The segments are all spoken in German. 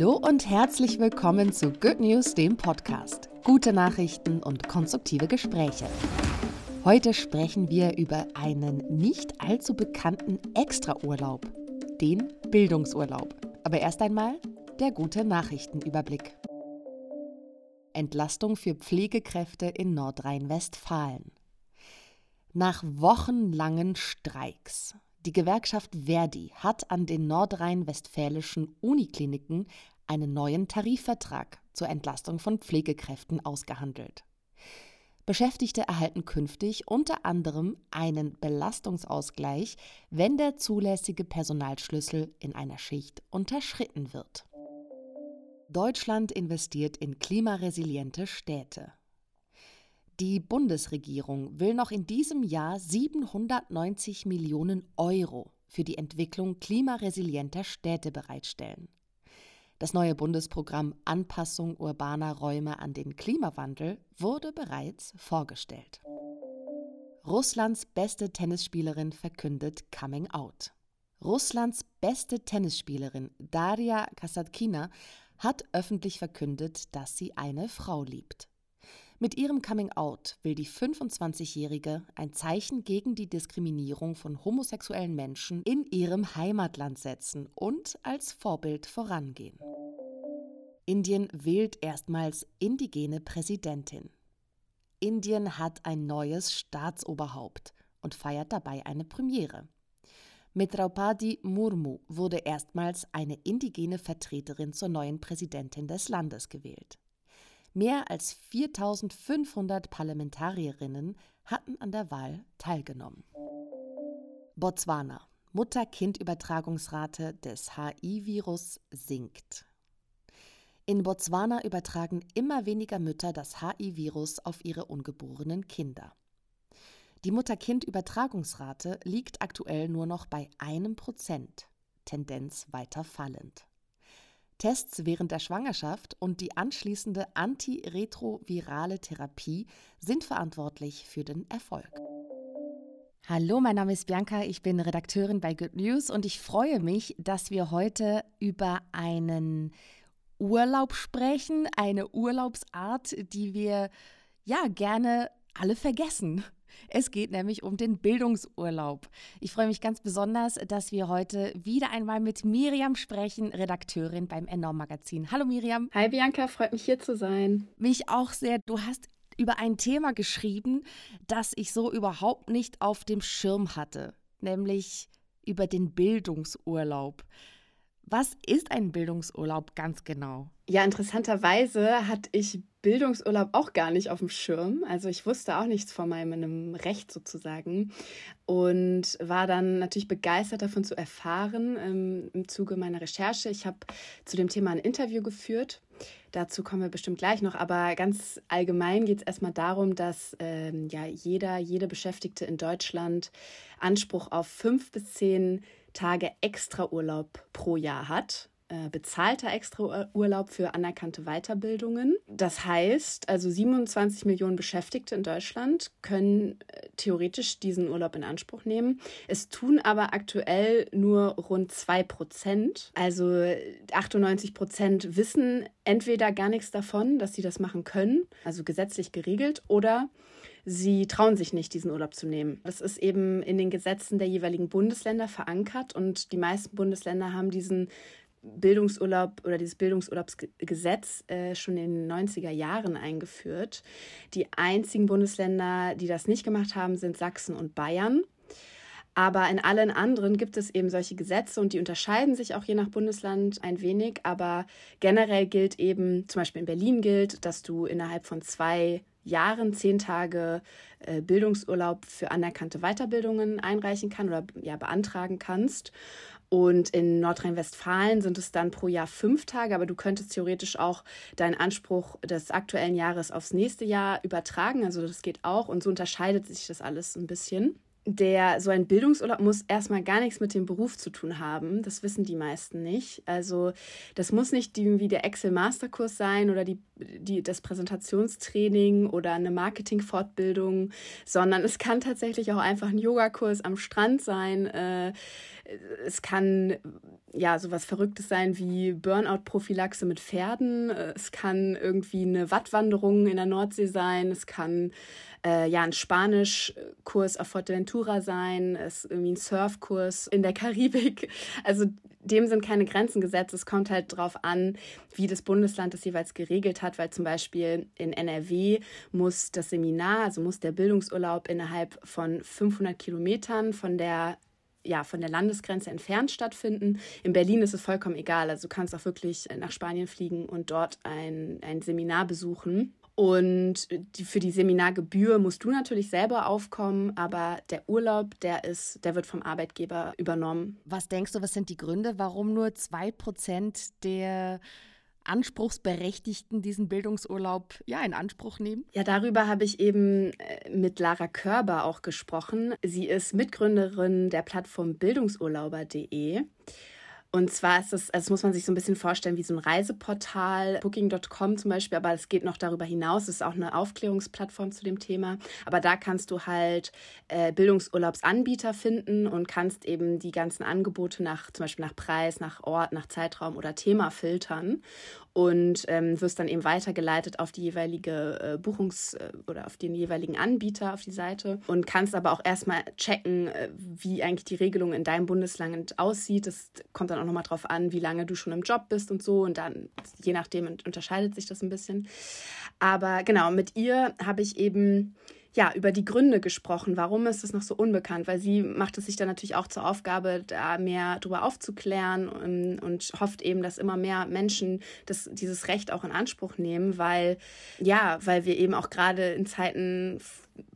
Hallo und herzlich willkommen zu Good News, dem Podcast. Gute Nachrichten und konstruktive Gespräche. Heute sprechen wir über einen nicht allzu bekannten Extraurlaub, den Bildungsurlaub. Aber erst einmal der gute Nachrichtenüberblick. Entlastung für Pflegekräfte in Nordrhein-Westfalen. Nach wochenlangen Streiks die Gewerkschaft Verdi hat an den nordrhein-westfälischen Unikliniken einen neuen Tarifvertrag zur Entlastung von Pflegekräften ausgehandelt. Beschäftigte erhalten künftig unter anderem einen Belastungsausgleich, wenn der zulässige Personalschlüssel in einer Schicht unterschritten wird. Deutschland investiert in klimaresiliente Städte. Die Bundesregierung will noch in diesem Jahr 790 Millionen Euro für die Entwicklung klimaresilienter Städte bereitstellen. Das neue Bundesprogramm Anpassung urbaner Räume an den Klimawandel wurde bereits vorgestellt. Russlands beste Tennisspielerin verkündet Coming Out. Russlands beste Tennisspielerin Daria Kasatkina hat öffentlich verkündet, dass sie eine Frau liebt. Mit ihrem Coming Out will die 25-Jährige ein Zeichen gegen die Diskriminierung von homosexuellen Menschen in ihrem Heimatland setzen und als Vorbild vorangehen. Indien wählt erstmals indigene Präsidentin. Indien hat ein neues Staatsoberhaupt und feiert dabei eine Premiere. Mit Draupadi Murmu wurde erstmals eine indigene Vertreterin zur neuen Präsidentin des Landes gewählt. Mehr als 4500 Parlamentarierinnen hatten an der Wahl teilgenommen. Botswana. Mutter-Kind-Übertragungsrate des HI-Virus sinkt. In Botswana übertragen immer weniger Mütter das HI-Virus auf ihre ungeborenen Kinder. Die Mutter-Kind-Übertragungsrate liegt aktuell nur noch bei einem Prozent, Tendenz weiter fallend. Tests während der Schwangerschaft und die anschließende antiretrovirale Therapie sind verantwortlich für den Erfolg. Hallo, mein Name ist Bianca, ich bin Redakteurin bei Good News und ich freue mich, dass wir heute über einen Urlaub sprechen, eine Urlaubsart, die wir ja gerne alle vergessen. Es geht nämlich um den Bildungsurlaub. Ich freue mich ganz besonders, dass wir heute wieder einmal mit Miriam sprechen, Redakteurin beim Enorm Magazin. Hallo Miriam. Hi Bianca, freut mich hier zu sein. Mich auch sehr. Du hast über ein Thema geschrieben, das ich so überhaupt nicht auf dem Schirm hatte, nämlich über den Bildungsurlaub. Was ist ein Bildungsurlaub ganz genau? Ja, interessanterweise hatte ich Bildungsurlaub auch gar nicht auf dem Schirm. Also ich wusste auch nichts von meinem Recht sozusagen und war dann natürlich begeistert davon zu erfahren ähm, im Zuge meiner Recherche. Ich habe zu dem Thema ein Interview geführt. Dazu kommen wir bestimmt gleich noch, aber ganz allgemein geht es erstmal darum, dass ähm, ja jeder, jede Beschäftigte in Deutschland Anspruch auf fünf bis zehn Tage Extraurlaub pro Jahr hat. Äh, bezahlter Extraurlaub für anerkannte Weiterbildungen. Das heißt, also 27 Millionen Beschäftigte in Deutschland können äh, theoretisch diesen Urlaub in Anspruch nehmen. Es tun aber aktuell nur rund 2 Prozent. Also 98 Prozent wissen entweder gar nichts davon, dass sie das machen können, also gesetzlich geregelt, oder sie trauen sich nicht, diesen Urlaub zu nehmen. Das ist eben in den Gesetzen der jeweiligen Bundesländer verankert und die meisten Bundesländer haben diesen Bildungsurlaub oder dieses Bildungsurlaubsgesetz äh, schon in den 90er Jahren eingeführt. Die einzigen Bundesländer, die das nicht gemacht haben, sind Sachsen und Bayern. Aber in allen anderen gibt es eben solche Gesetze und die unterscheiden sich auch je nach Bundesland ein wenig. Aber generell gilt eben, zum Beispiel in Berlin gilt, dass du innerhalb von zwei Jahren zehn Tage äh, Bildungsurlaub für anerkannte Weiterbildungen einreichen kann oder ja beantragen kannst. Und in Nordrhein-Westfalen sind es dann pro Jahr fünf Tage, aber du könntest theoretisch auch deinen Anspruch des aktuellen Jahres aufs nächste Jahr übertragen. Also das geht auch und so unterscheidet sich das alles ein bisschen. Der so ein Bildungsurlaub muss erstmal gar nichts mit dem Beruf zu tun haben. Das wissen die meisten nicht. Also das muss nicht irgendwie der Excel Masterkurs sein oder die, die, das Präsentationstraining oder eine Marketing-Fortbildung, sondern es kann tatsächlich auch einfach ein Yogakurs am Strand sein. Äh, es kann ja sowas Verrücktes sein wie Burnout-Prophylaxe mit Pferden. Es kann irgendwie eine Wattwanderung in der Nordsee sein. Es kann äh, ja ein Spanischkurs auf Fuerteventura sein. Es irgendwie ein Surfkurs in der Karibik. Also dem sind keine Grenzen gesetzt. Es kommt halt darauf an, wie das Bundesland das jeweils geregelt hat, weil zum Beispiel in NRW muss das Seminar, also muss der Bildungsurlaub innerhalb von 500 Kilometern von der ja, von der Landesgrenze entfernt stattfinden. In Berlin ist es vollkommen egal. Also du kannst auch wirklich nach Spanien fliegen und dort ein, ein Seminar besuchen. Und die, für die Seminargebühr musst du natürlich selber aufkommen, aber der Urlaub, der ist, der wird vom Arbeitgeber übernommen. Was denkst du, was sind die Gründe, warum nur zwei Prozent der Anspruchsberechtigten diesen Bildungsurlaub ja in Anspruch nehmen? Ja, darüber habe ich eben äh, mit Lara Körber auch gesprochen. Sie ist Mitgründerin der Plattform bildungsurlauber.de. Und zwar ist es, also das muss man sich so ein bisschen vorstellen wie so ein Reiseportal, Booking.com zum Beispiel, aber es geht noch darüber hinaus. Es ist auch eine Aufklärungsplattform zu dem Thema. Aber da kannst du halt äh, Bildungsurlaubsanbieter finden und kannst eben die ganzen Angebote nach, zum Beispiel nach Preis, nach Ort, nach Zeitraum oder Thema filtern und ähm, wirst dann eben weitergeleitet auf die jeweilige äh, Buchungs- äh, oder auf den jeweiligen Anbieter auf die Seite und kannst aber auch erstmal checken, äh, wie eigentlich die Regelung in deinem Bundesland aussieht. Das kommt dann auch nochmal drauf an, wie lange du schon im Job bist und so und dann je nachdem unterscheidet sich das ein bisschen. Aber genau, mit ihr habe ich eben ja, über die Gründe gesprochen. Warum ist es noch so unbekannt? Weil sie macht es sich dann natürlich auch zur Aufgabe, da mehr darüber aufzuklären und, und hofft eben, dass immer mehr Menschen das, dieses Recht auch in Anspruch nehmen, weil, ja, weil wir eben auch gerade in Zeiten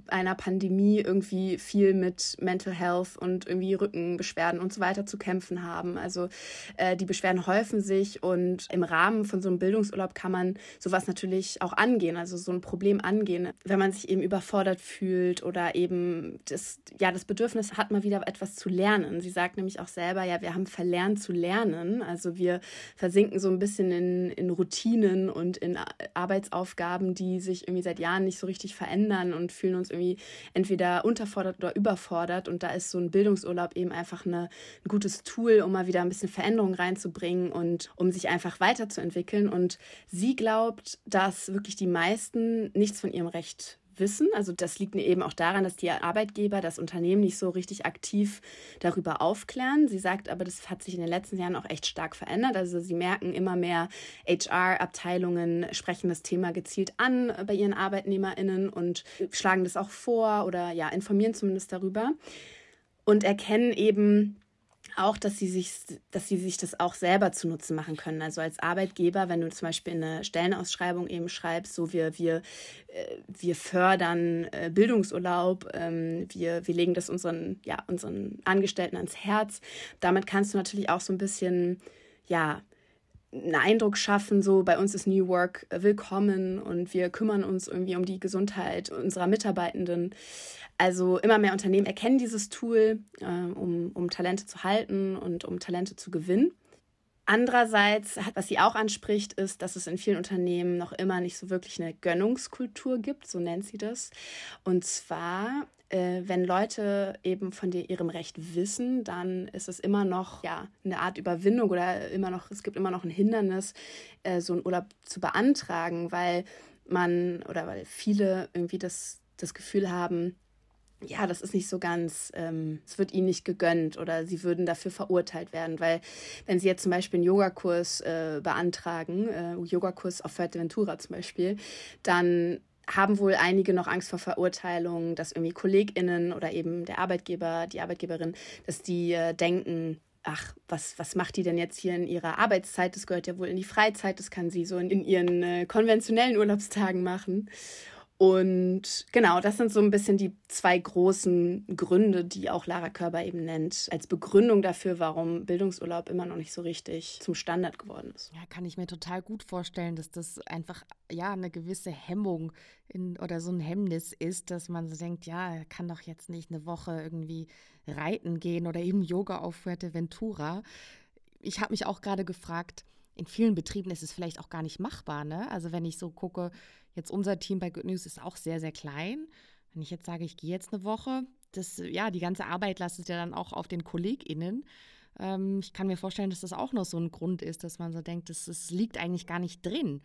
einer Pandemie irgendwie viel mit Mental Health und irgendwie Rückenbeschwerden und so weiter zu kämpfen haben. Also äh, die Beschwerden häufen sich und im Rahmen von so einem Bildungsurlaub kann man sowas natürlich auch angehen, also so ein Problem angehen, wenn man sich eben überfordert fühlt oder eben das, ja, das Bedürfnis hat, mal wieder etwas zu lernen. Sie sagt nämlich auch selber, ja, wir haben verlernt zu lernen. Also wir versinken so ein bisschen in, in Routinen und in Arbeitsaufgaben, die sich irgendwie seit Jahren nicht so richtig verändern und fühlen uns irgendwie entweder unterfordert oder überfordert. Und da ist so ein Bildungsurlaub eben einfach eine, ein gutes Tool, um mal wieder ein bisschen Veränderung reinzubringen und um sich einfach weiterzuentwickeln. Und sie glaubt, dass wirklich die meisten nichts von ihrem Recht wissen. Also das liegt eben auch daran, dass die Arbeitgeber das Unternehmen nicht so richtig aktiv darüber aufklären. Sie sagt aber, das hat sich in den letzten Jahren auch echt stark verändert. Also sie merken immer mehr HR-Abteilungen sprechen das Thema gezielt an bei ihren ArbeitnehmerInnen und schlagen das auch vor oder ja, informieren zumindest darüber und erkennen eben, auch, dass sie sich, dass sie sich das auch selber zunutze machen können. Also als Arbeitgeber, wenn du zum Beispiel in eine Stellenausschreibung eben schreibst, so wir, wir, äh, wir fördern äh, Bildungsurlaub, ähm, wir, wir legen das unseren, ja, unseren Angestellten ans Herz. Damit kannst du natürlich auch so ein bisschen, ja, einen Eindruck schaffen, so bei uns ist New Work willkommen und wir kümmern uns irgendwie um die Gesundheit unserer Mitarbeitenden. Also immer mehr Unternehmen erkennen dieses Tool, äh, um, um Talente zu halten und um Talente zu gewinnen. Andererseits, was sie auch anspricht, ist, dass es in vielen Unternehmen noch immer nicht so wirklich eine Gönnungskultur gibt, so nennt sie das. Und zwar, äh, wenn Leute eben von dir, ihrem Recht wissen, dann ist es immer noch ja, eine Art Überwindung oder immer noch, es gibt immer noch ein Hindernis, äh, so einen Urlaub zu beantragen, weil man oder weil viele irgendwie das, das Gefühl haben, ja, das ist nicht so ganz, ähm, es wird ihnen nicht gegönnt oder sie würden dafür verurteilt werden, weil wenn sie jetzt zum Beispiel einen Yogakurs äh, beantragen, äh, Yogakurs auf Fuerteventura zum Beispiel, dann haben wohl einige noch Angst vor Verurteilung, dass irgendwie KollegInnen oder eben der Arbeitgeber, die Arbeitgeberin, dass die äh, denken, ach, was, was macht die denn jetzt hier in ihrer Arbeitszeit? Das gehört ja wohl in die Freizeit, das kann sie so in, in ihren äh, konventionellen Urlaubstagen machen. Und genau, das sind so ein bisschen die zwei großen Gründe, die auch Lara Körber eben nennt, als Begründung dafür, warum Bildungsurlaub immer noch nicht so richtig zum Standard geworden ist. Ja, kann ich mir total gut vorstellen, dass das einfach ja eine gewisse Hemmung in, oder so ein Hemmnis ist, dass man so denkt, ja, kann doch jetzt nicht eine Woche irgendwie reiten gehen oder eben Yoga auf Fuerteventura. Ich habe mich auch gerade gefragt, in vielen Betrieben ist es vielleicht auch gar nicht machbar. Ne? Also wenn ich so gucke, Jetzt unser Team bei Good News ist auch sehr, sehr klein. Wenn ich jetzt sage, ich gehe jetzt eine Woche, das, ja, die ganze Arbeit lastet ja dann auch auf den KollegInnen. Ähm, ich kann mir vorstellen, dass das auch noch so ein Grund ist, dass man so denkt, das, das liegt eigentlich gar nicht drin.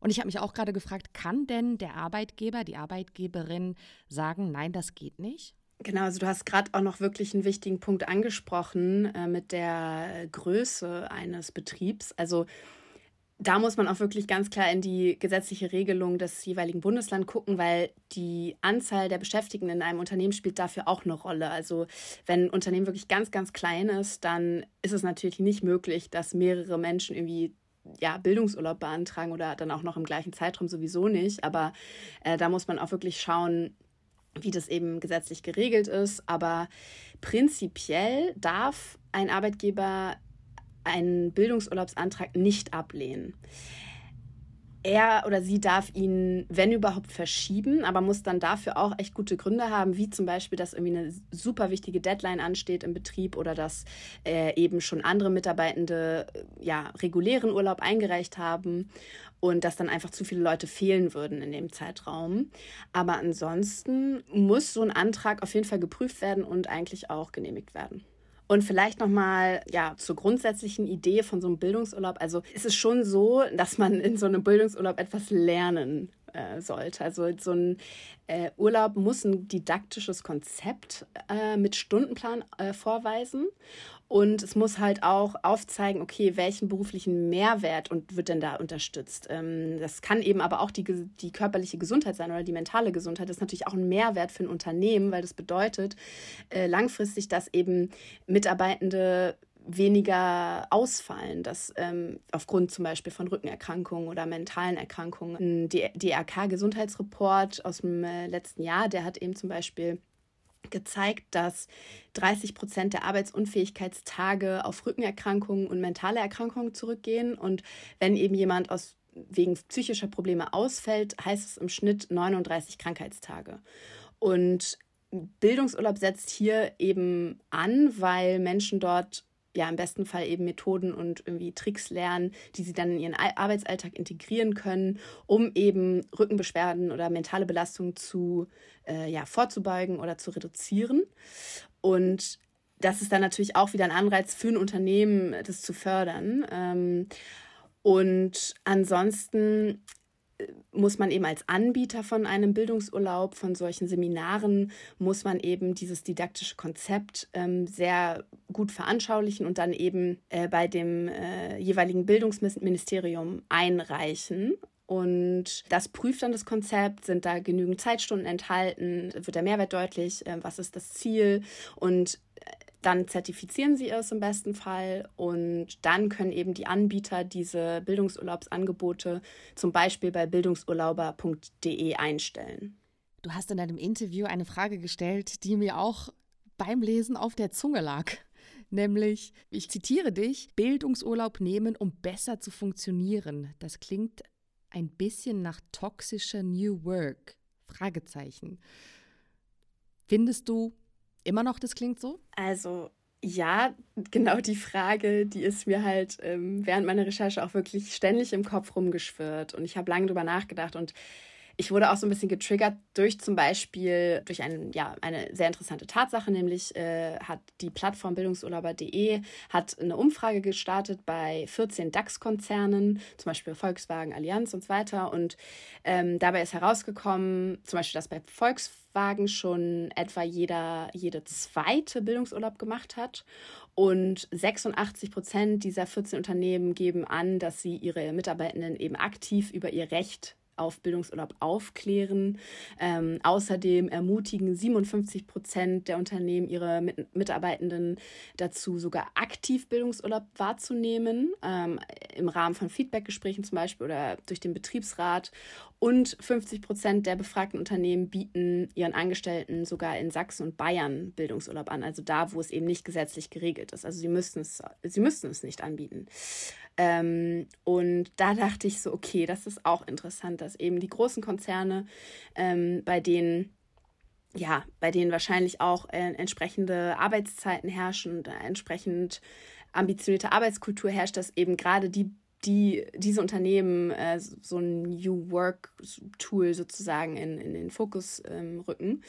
Und ich habe mich auch gerade gefragt, kann denn der Arbeitgeber, die Arbeitgeberin sagen, nein, das geht nicht? Genau, also du hast gerade auch noch wirklich einen wichtigen Punkt angesprochen äh, mit der Größe eines Betriebs. Also da muss man auch wirklich ganz klar in die gesetzliche Regelung des jeweiligen Bundeslands gucken, weil die Anzahl der Beschäftigten in einem Unternehmen spielt dafür auch eine Rolle. Also wenn ein Unternehmen wirklich ganz, ganz klein ist, dann ist es natürlich nicht möglich, dass mehrere Menschen irgendwie ja, Bildungsurlaub beantragen oder dann auch noch im gleichen Zeitraum sowieso nicht. Aber äh, da muss man auch wirklich schauen, wie das eben gesetzlich geregelt ist. Aber prinzipiell darf ein Arbeitgeber einen Bildungsurlaubsantrag nicht ablehnen. Er oder sie darf ihn, wenn überhaupt, verschieben, aber muss dann dafür auch echt gute Gründe haben, wie zum Beispiel, dass irgendwie eine super wichtige Deadline ansteht im Betrieb oder dass äh, eben schon andere Mitarbeitende ja, regulären Urlaub eingereicht haben und dass dann einfach zu viele Leute fehlen würden in dem Zeitraum. Aber ansonsten muss so ein Antrag auf jeden Fall geprüft werden und eigentlich auch genehmigt werden. Und vielleicht nochmal ja, zur grundsätzlichen Idee von so einem Bildungsurlaub. Also ist es schon so, dass man in so einem Bildungsurlaub etwas lernen äh, sollte. Also so ein äh, Urlaub muss ein didaktisches Konzept äh, mit Stundenplan äh, vorweisen. Und es muss halt auch aufzeigen, okay, welchen beruflichen Mehrwert und wird denn da unterstützt. Ähm, das kann eben aber auch die, die körperliche Gesundheit sein oder die mentale Gesundheit. Das ist natürlich auch ein Mehrwert für ein Unternehmen, weil das bedeutet äh, langfristig, dass eben Mitarbeitende weniger ausfallen, dass ähm, aufgrund zum Beispiel von Rückenerkrankungen oder mentalen Erkrankungen. Der DRK-Gesundheitsreport aus dem äh, letzten Jahr, der hat eben zum Beispiel gezeigt, dass 30 Prozent der Arbeitsunfähigkeitstage auf Rückenerkrankungen und mentale Erkrankungen zurückgehen. Und wenn eben jemand aus wegen psychischer Probleme ausfällt, heißt es im Schnitt 39 Krankheitstage. Und Bildungsurlaub setzt hier eben an, weil Menschen dort ja im besten Fall eben Methoden und irgendwie Tricks lernen, die sie dann in ihren Arbeitsalltag integrieren können, um eben Rückenbeschwerden oder mentale Belastungen zu äh, ja, vorzubeugen oder zu reduzieren. Und das ist dann natürlich auch wieder ein Anreiz für ein Unternehmen, das zu fördern. Ähm, und ansonsten muss man eben als Anbieter von einem Bildungsurlaub, von solchen Seminaren, muss man eben dieses didaktische Konzept ähm, sehr gut veranschaulichen und dann eben äh, bei dem äh, jeweiligen Bildungsministerium einreichen. Und das prüft dann das Konzept, sind da genügend Zeitstunden enthalten, wird der Mehrwert deutlich, äh, was ist das Ziel und dann zertifizieren sie es im besten Fall und dann können eben die Anbieter diese Bildungsurlaubsangebote zum Beispiel bei bildungsurlauber.de einstellen. Du hast in deinem Interview eine Frage gestellt, die mir auch beim Lesen auf der Zunge lag. Nämlich, ich zitiere dich, Bildungsurlaub nehmen, um besser zu funktionieren. Das klingt ein bisschen nach toxischer New Work. Fragezeichen. Findest du, immer noch, das klingt so? Also ja, genau die Frage, die ist mir halt ähm, während meiner Recherche auch wirklich ständig im Kopf rumgeschwirrt. Und ich habe lange drüber nachgedacht und ich wurde auch so ein bisschen getriggert durch zum Beispiel durch ein, ja, eine sehr interessante Tatsache, nämlich äh, hat die Plattform bildungsurlauber.de hat eine Umfrage gestartet bei 14 DAX-Konzernen, zum Beispiel Volkswagen, Allianz und so weiter. Und ähm, dabei ist herausgekommen, zum Beispiel, dass bei Volkswagen schon etwa jeder, jede zweite Bildungsurlaub gemacht hat. Und 86 Prozent dieser 14 Unternehmen geben an, dass sie ihre Mitarbeitenden eben aktiv über ihr Recht auf Bildungsurlaub aufklären. Ähm, außerdem ermutigen 57 Prozent der Unternehmen ihre Mit Mitarbeitenden dazu, sogar aktiv Bildungsurlaub wahrzunehmen, ähm, im Rahmen von Feedbackgesprächen zum Beispiel oder durch den Betriebsrat. Und 50 Prozent der befragten Unternehmen bieten ihren Angestellten sogar in Sachsen und Bayern Bildungsurlaub an, also da, wo es eben nicht gesetzlich geregelt ist. Also sie müssten es, sie müssten es nicht anbieten. Ähm, und da dachte ich so, okay, das ist auch interessant, dass eben die großen Konzerne, ähm, bei denen ja, bei denen wahrscheinlich auch äh, entsprechende Arbeitszeiten herrschen und entsprechend ambitionierte Arbeitskultur herrscht, dass eben gerade die die diese Unternehmen äh, so ein New Work Tool sozusagen in, in den Fokus ähm, rücken.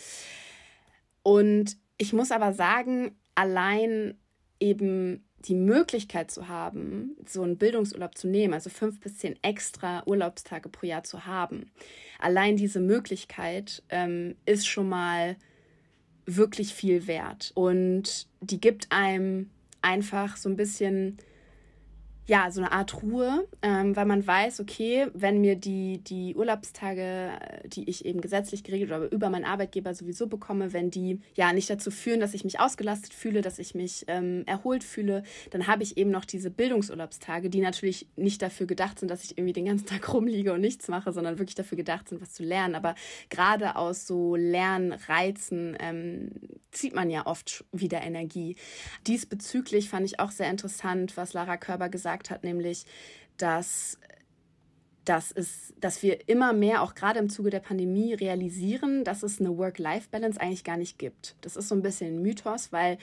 Und ich muss aber sagen, allein eben die Möglichkeit zu haben, so einen Bildungsurlaub zu nehmen, also fünf bis zehn extra Urlaubstage pro Jahr zu haben, allein diese Möglichkeit ähm, ist schon mal wirklich viel wert. Und die gibt einem einfach so ein bisschen ja, so eine Art Ruhe, ähm, weil man weiß, okay, wenn mir die, die Urlaubstage, die ich eben gesetzlich geregelt oder über meinen Arbeitgeber sowieso bekomme, wenn die ja nicht dazu führen, dass ich mich ausgelastet fühle, dass ich mich ähm, erholt fühle, dann habe ich eben noch diese Bildungsurlaubstage, die natürlich nicht dafür gedacht sind, dass ich irgendwie den ganzen Tag rumliege und nichts mache, sondern wirklich dafür gedacht sind, was zu lernen. Aber gerade aus so Lernreizen ähm, zieht man ja oft wieder Energie. Diesbezüglich fand ich auch sehr interessant, was Lara Körber gesagt hat, nämlich, dass dass, es, dass wir immer mehr, auch gerade im Zuge der Pandemie, realisieren, dass es eine Work-Life-Balance eigentlich gar nicht gibt. Das ist so ein bisschen ein Mythos, weil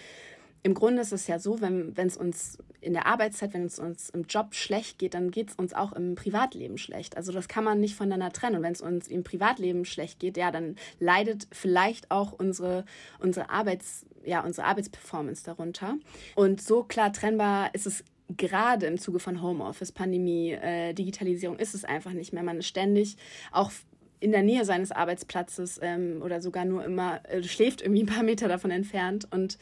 im Grunde ist es ja so, wenn es uns in der Arbeitszeit, wenn es uns im Job schlecht geht, dann geht es uns auch im Privatleben schlecht. Also das kann man nicht voneinander trennen. Und wenn es uns im Privatleben schlecht geht, ja, dann leidet vielleicht auch unsere, unsere Arbeits, ja, unsere Arbeitsperformance darunter. Und so klar trennbar ist es gerade im Zuge von Homeoffice, Pandemie, äh, Digitalisierung ist es einfach nicht mehr. Man ist ständig auch in der Nähe seines Arbeitsplatzes ähm, oder sogar nur immer äh, schläft irgendwie ein paar Meter davon entfernt und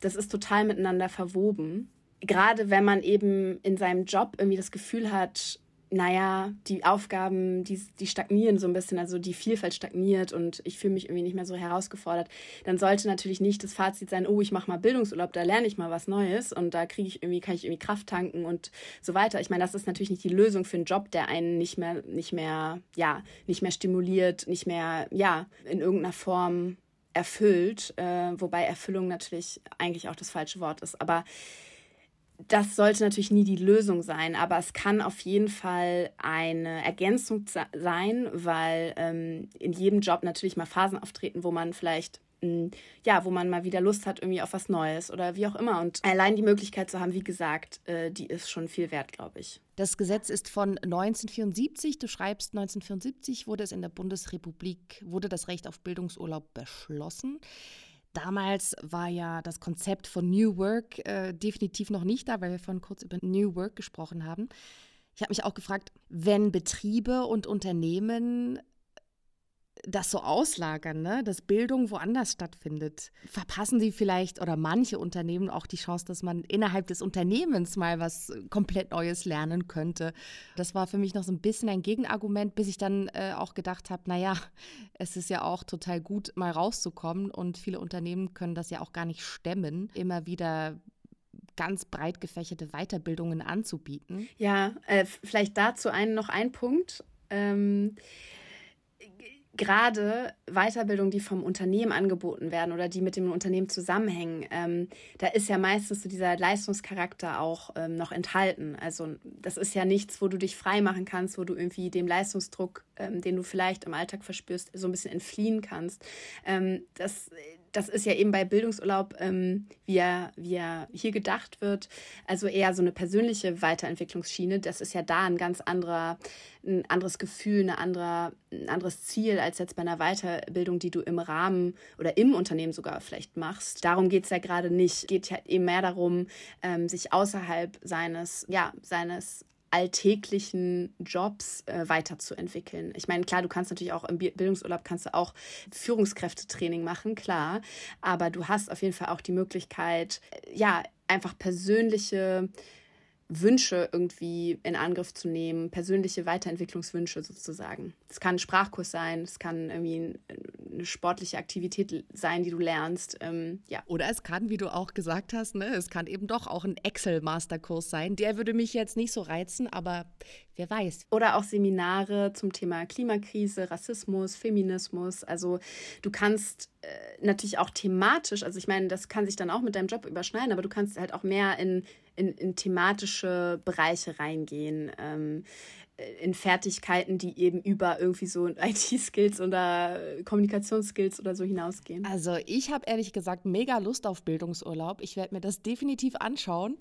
das ist total miteinander verwoben. Gerade wenn man eben in seinem Job irgendwie das Gefühl hat, naja, die Aufgaben, die, die stagnieren so ein bisschen, also die Vielfalt stagniert und ich fühle mich irgendwie nicht mehr so herausgefordert, dann sollte natürlich nicht das Fazit sein, oh, ich mache mal Bildungsurlaub, da lerne ich mal was Neues und da kriege ich irgendwie, kann ich irgendwie Kraft tanken und so weiter. Ich meine, das ist natürlich nicht die Lösung für einen Job, der einen nicht mehr, nicht mehr, ja, nicht mehr stimuliert, nicht mehr, ja, in irgendeiner Form erfüllt, äh, wobei Erfüllung natürlich eigentlich auch das falsche Wort ist. Aber das sollte natürlich nie die Lösung sein, aber es kann auf jeden Fall eine Ergänzung sein, weil ähm, in jedem Job natürlich mal Phasen auftreten, wo man vielleicht hm, ja, wo man mal wieder Lust hat irgendwie auf was Neues oder wie auch immer. Und allein die Möglichkeit zu haben, wie gesagt, äh, die ist schon viel wert, glaube ich. Das Gesetz ist von 1974. Du schreibst, 1974 wurde es in der Bundesrepublik, wurde das Recht auf Bildungsurlaub beschlossen. Damals war ja das Konzept von New Work äh, definitiv noch nicht da, weil wir vorhin kurz über New Work gesprochen haben. Ich habe mich auch gefragt, wenn Betriebe und Unternehmen das so auslagern, ne? dass Bildung woanders stattfindet, verpassen sie vielleicht oder manche Unternehmen auch die Chance, dass man innerhalb des Unternehmens mal was komplett Neues lernen könnte. Das war für mich noch so ein bisschen ein Gegenargument, bis ich dann äh, auch gedacht habe, naja, es ist ja auch total gut, mal rauszukommen und viele Unternehmen können das ja auch gar nicht stemmen, immer wieder ganz breit gefächerte Weiterbildungen anzubieten. Ja, äh, vielleicht dazu einen, noch ein Punkt. Ähm, gerade Weiterbildung, die vom Unternehmen angeboten werden oder die mit dem Unternehmen zusammenhängen, ähm, da ist ja meistens so dieser Leistungscharakter auch ähm, noch enthalten. Also das ist ja nichts, wo du dich frei machen kannst, wo du irgendwie dem Leistungsdruck, ähm, den du vielleicht im Alltag verspürst, so ein bisschen entfliehen kannst. Ähm, das das ist ja eben bei Bildungsurlaub, ähm, wie, er, wie er hier gedacht wird, also eher so eine persönliche Weiterentwicklungsschiene. Das ist ja da ein ganz anderer, ein anderes Gefühl, eine andere, ein anderes Ziel als jetzt bei einer Weiterbildung, die du im Rahmen oder im Unternehmen sogar vielleicht machst. Darum geht es ja gerade nicht. Es geht ja eben mehr darum, ähm, sich außerhalb seines, ja, seines alltäglichen Jobs äh, weiterzuentwickeln. Ich meine, klar, du kannst natürlich auch im Bildungsurlaub kannst du auch Führungskräftetraining machen, klar, aber du hast auf jeden Fall auch die Möglichkeit, äh, ja, einfach persönliche Wünsche irgendwie in Angriff zu nehmen, persönliche Weiterentwicklungswünsche sozusagen. Es kann ein Sprachkurs sein, es kann irgendwie eine sportliche Aktivität sein, die du lernst. Ähm, ja. Oder es kann, wie du auch gesagt hast, ne, es kann eben doch auch ein Excel-Masterkurs sein. Der würde mich jetzt nicht so reizen, aber wer weiß. Oder auch Seminare zum Thema Klimakrise, Rassismus, Feminismus. Also du kannst äh, natürlich auch thematisch, also ich meine, das kann sich dann auch mit deinem Job überschneiden, aber du kannst halt auch mehr in in, in thematische Bereiche reingehen, ähm, in Fertigkeiten, die eben über irgendwie so IT-Skills oder Kommunikationsskills oder so hinausgehen. Also ich habe ehrlich gesagt mega Lust auf Bildungsurlaub. Ich werde mir das definitiv anschauen.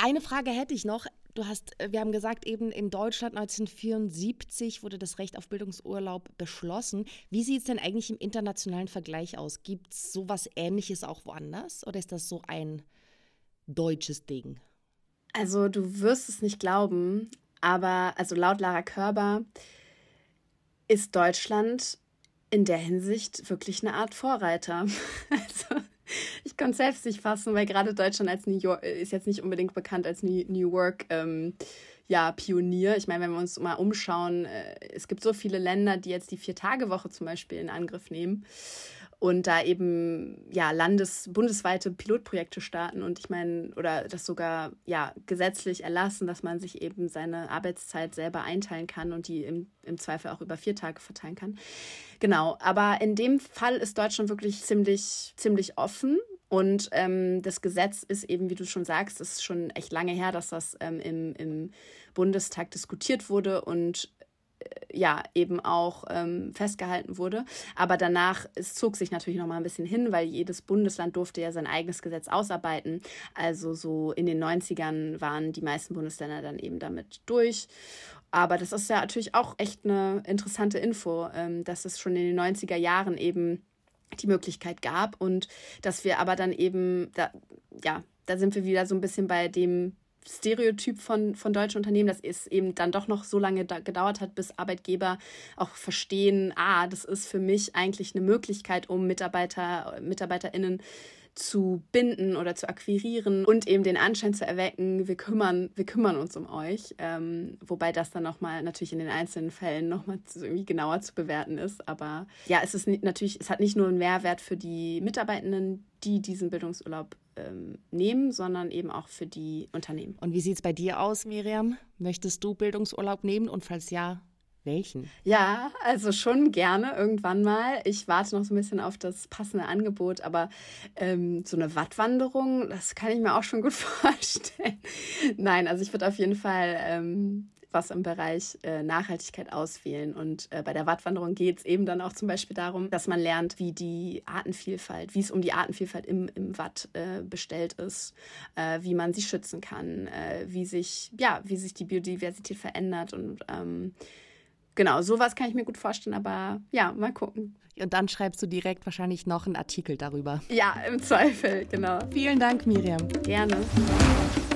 Eine Frage hätte ich noch. Du hast, wir haben gesagt, eben in Deutschland 1974 wurde das Recht auf Bildungsurlaub beschlossen. Wie sieht es denn eigentlich im internationalen Vergleich aus? Gibt es sowas Ähnliches auch woanders oder ist das so ein deutsches Ding? Also du wirst es nicht glauben, aber also laut Lara Körber ist Deutschland in der Hinsicht wirklich eine Art Vorreiter. Also ich konnte selbst nicht fassen, weil gerade Deutschland als New York ist jetzt nicht unbedingt bekannt als New Work ähm, ja, Pionier. Ich meine, wenn wir uns mal umschauen, äh, es gibt so viele Länder, die jetzt die Vier-Tage-Woche zum Beispiel in Angriff nehmen und da eben ja landes bundesweite Pilotprojekte starten und ich meine oder das sogar ja gesetzlich erlassen, dass man sich eben seine Arbeitszeit selber einteilen kann und die im, im Zweifel auch über vier Tage verteilen kann. Genau, aber in dem Fall ist Deutschland wirklich ziemlich ziemlich offen und ähm, das Gesetz ist eben, wie du schon sagst, ist schon echt lange her, dass das ähm, im, im Bundestag diskutiert wurde und ja eben auch ähm, festgehalten wurde. Aber danach, es zog sich natürlich noch mal ein bisschen hin, weil jedes Bundesland durfte ja sein eigenes Gesetz ausarbeiten. Also so in den 90ern waren die meisten Bundesländer dann eben damit durch. Aber das ist ja natürlich auch echt eine interessante Info, ähm, dass es schon in den 90er Jahren eben die Möglichkeit gab und dass wir aber dann eben, da, ja, da sind wir wieder so ein bisschen bei dem Stereotyp von, von deutschen Unternehmen, dass es eben dann doch noch so lange gedauert hat, bis Arbeitgeber auch verstehen, ah, das ist für mich eigentlich eine Möglichkeit, um Mitarbeiter, MitarbeiterInnen zu binden oder zu akquirieren und eben den Anschein zu erwecken, wir kümmern, wir kümmern uns um euch. Ähm, wobei das dann nochmal natürlich in den einzelnen Fällen nochmal irgendwie genauer zu bewerten ist. Aber ja, es ist natürlich, es hat nicht nur einen Mehrwert für die Mitarbeitenden, die diesen Bildungsurlaub ähm, nehmen, sondern eben auch für die Unternehmen. Und wie sieht es bei dir aus, Miriam? Möchtest du Bildungsurlaub nehmen und falls ja, welchen? Ja, also schon gerne irgendwann mal. Ich warte noch so ein bisschen auf das passende Angebot, aber ähm, so eine Wattwanderung, das kann ich mir auch schon gut vorstellen. Nein, also ich würde auf jeden Fall ähm, was im Bereich äh, Nachhaltigkeit auswählen. Und äh, bei der Wattwanderung geht es eben dann auch zum Beispiel darum, dass man lernt, wie die Artenvielfalt, wie es um die Artenvielfalt im, im Watt äh, bestellt ist, äh, wie man sie schützen kann, äh, wie sich, ja, wie sich die Biodiversität verändert und ähm, Genau, sowas kann ich mir gut vorstellen, aber ja, mal gucken. Und dann schreibst du direkt wahrscheinlich noch einen Artikel darüber. Ja, im Zweifel, genau. Vielen Dank, Miriam. Gerne.